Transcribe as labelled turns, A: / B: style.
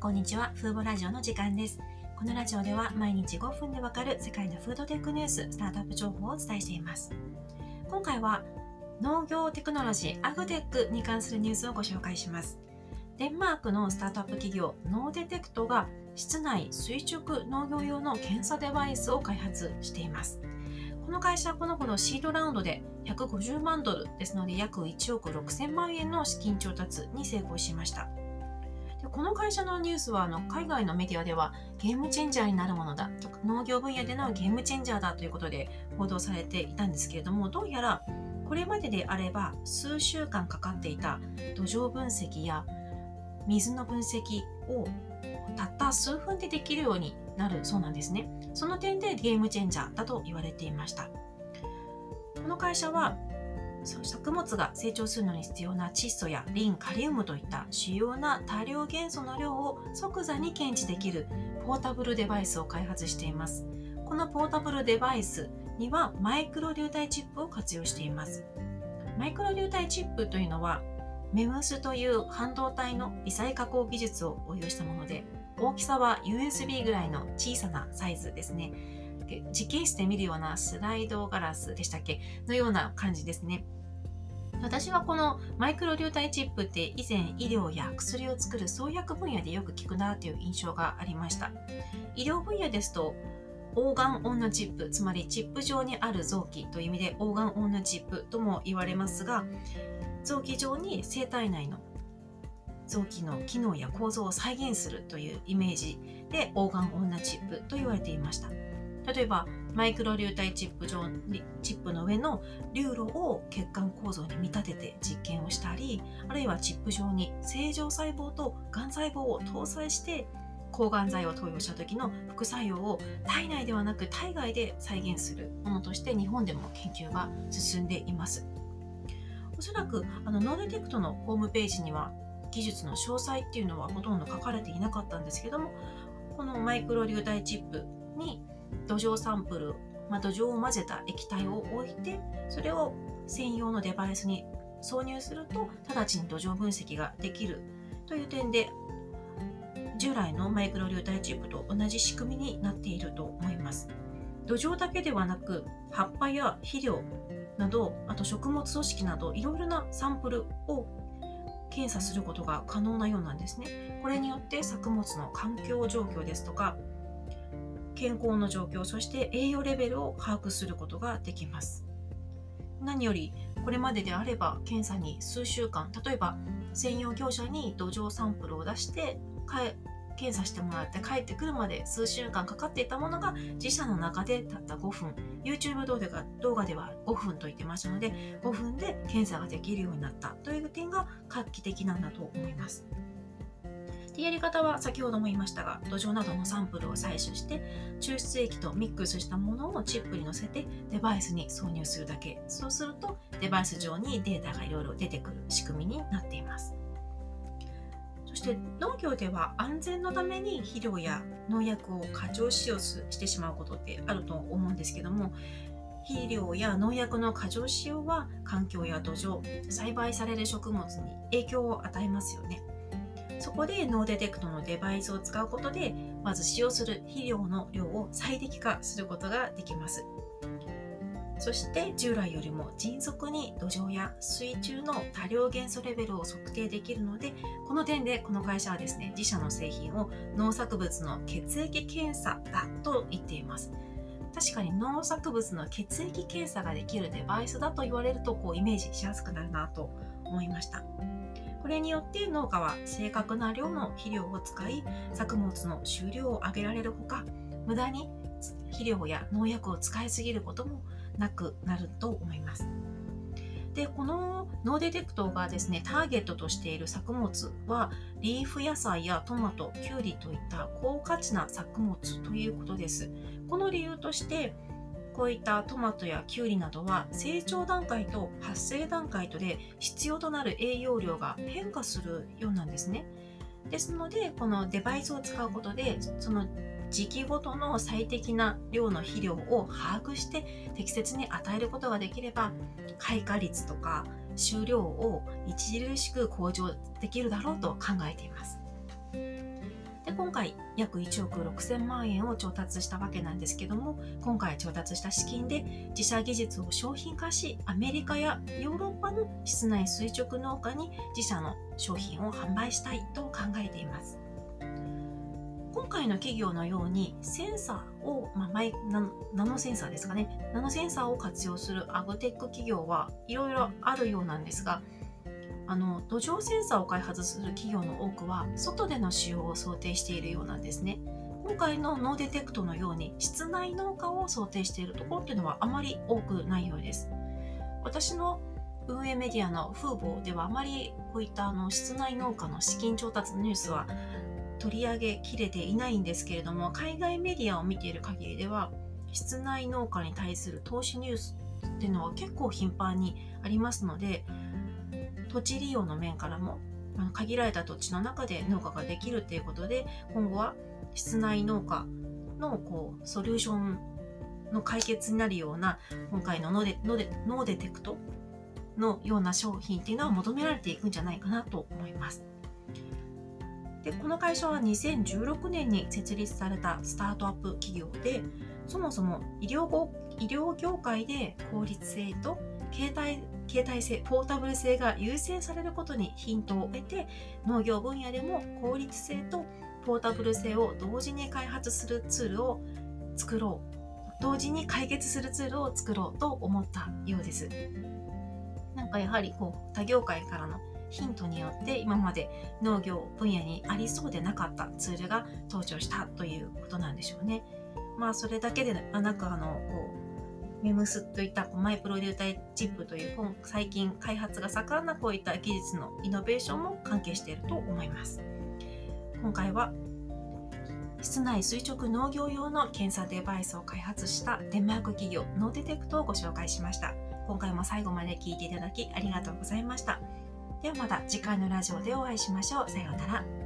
A: こんにちは。フーボラジオの時間です。このラジオでは毎日5分でわかる世界のフードテックニュース、スタートアップ情報をお伝えしています。今回は農業テクノロジーアグテックに関するニュースをご紹介します。デンマークのスタートアップ企業ノーデテクトが室内垂直農業用の検査デバイスを開発しています。この会社はこの頃シードラウンドで150万ドルですので約1億6000万円の資金調達に成功しました。でこの会社のニュースはあの海外のメディアではゲームチェンジャーになるものだとか農業分野でのゲームチェンジャーだということで報道されていたんですけれどもどうやらこれまでであれば数週間かかっていた土壌分析や水の分析をたった数分でできるようになるそうなんですね。その点でゲームチェンジャーだと言われていました。この会社は作物が成長するのに必要な窒素やリン、カリウムといった主要な多量元素の量を即座に検知できるポータブルデバイスを開発しています。このポータブルデバイスにはマイクロ流体チップを活用しています。マイクロ流体チップというのはメムスという半導体の微細加工技術を応用したもので大きさは USB ぐらいの小さなサイズですね。時系室で見るようなスライドガラスでしたっけ？のような感じですね。私はこのマイクロ流体チップって以前医療や薬を作る創薬分野でよく聞くなという印象がありました。医療分野ですとオーガンオンのチップ、つまりチップ上にある臓器という意味でオーガンオンのチップとも言われますが、臓器上に生体内の臓器の機能や構造を再現するというイメージでオーガンオンナチップと言われていました。例えばマイクロ流体チップ上チップの上の流路を血管構造に見立てて実験をしたりあるいはチップ上に正常細胞とがん細胞を搭載して抗がん剤を投与した時の副作用を体内ではなく体外で再現するものとして日本でも研究が進んでいます。おそらくあの Nordetect のホームページには技術の詳細っていうのはほとんど書かれていなかったんですけどもこのマイクロ流体チップに土壌サンプル、まあ、土壌を混ぜた液体を置いてそれを専用のデバイスに挿入すると直ちに土壌分析ができるという点で従来のマイクロ流体チップと同じ仕組みになっていると思います。土壌だけではなく葉っぱや肥料などあと食物組織などいろいろなサンプルを検査することが可能なようなんですね。これによって作物の環境状況ですとか健康の状況そして栄養レベルを把握することができます何よりこれまでであれば検査に数週間例えば専用業者に土壌サンプルを出して検査してもらって帰ってくるまで数週間かかっていたものが自社の中でたった5分 YouTube 動画動画では5分と言ってましたので5分で検査ができるようになったという点が画期的なんだと思います。でやり方は先ほども言いましたが土壌などのサンプルを採取して抽出液とミックスしたものをチップに乗せてデバイスに挿入するだけ。そうするとデバイス上にデータがいろいろ出てくる仕組みになっています。そして農業では安全のために肥料や農薬を過剰使用してしまうことってあると思うんですけども肥料や農薬の過剰使用は環境や土壌栽培される食物に影響を与えますよね。そこで Nordetect のデバイスを使うことでまず使用する肥料の量を最適化することができます。そして従来よりも迅速に土壌や水中の多量元素レベルを測定できるのでこの点でこの会社はですね自社の製品を農作物の血液検査だと言っています。確かに農作物の血液検査ができるデバイスだと言われるとこうイメージしやすくなるなと思いました。これによって農家は正確な量の肥料を使い作物の収量を上げられるほか無駄に肥料や農薬を使いすぎることもなくなると思います。でこの Nordetect がですねターゲットとしている作物はリーフ野菜やトマトキュウリといった高価値な作物ということですこの理由としてこういったトマトやキュウリなどは成長段階と発生段階とで必要となる栄養量が変化するようなんですね。ですのでこのデバイスを使うことでその時期ごとの最適な量の肥料を把握して適切に与えることができれば開花率とか収量を著しく向上できるだろうと考えています。で今回約1億6000万円を調達したわけなんですけども今回調達した資金で自社技術を商品化しアメリカやヨーロッパの室内垂直農家に自社の商品を販売したいと考えています。今回の企業のようにセンサーを、まあ、マイナノセンサーですかね。ナノセンサーを活用するアグテック企業はいろいろあるようなんですがあの土壌センサーを開発する企業の多くは外での使用を想定しているようなんですね。今回の Nordetect のように室内農家を想定しているところっていうのはあまり多くないようです。私の運営メディアの風貌ではあまりこういったあの室内農家の資金調達のニュースは取り上げきれていないんですけれども海外メディアを見ている限りでは室内農家に対する投資ニュースっていうのは結構頻繁にありますので土地利用の面からも限られた土地の中で農家ができるっていうことで今後は室内農家のこうソリューションの解決になるような今回のノデノデノーデテクトのような商品っていうのは求められていくんじゃないかなと思います。でこの会社は2016年に設立されたスタートアップ企業でそもそも医療医療業界で効率性と携帯携帯性ポータブル性が優先されることにヒントを得て農業分野でも効率性とポータブル性を同時に開発するツールを作ろう同時に解決するツールを作ろうと思ったようですなんかやはりこう他業界からのヒントによって今まで農業分野にありそうでなかったツールが登場したということなんでしょうね。まあそれだけでなくあのこうメムスといったマイプロデューターチップという最近開発が盛んなこういった技術のイノベーションも関係していると思います。今回は室内垂直農業用の検査デバイスを開発したデンマーク企業 Nordetect をご紹介しました。今回も最後まで聞いていただきありがとうございました。ではまた次回のラジオでお会いしましょう。さようなら。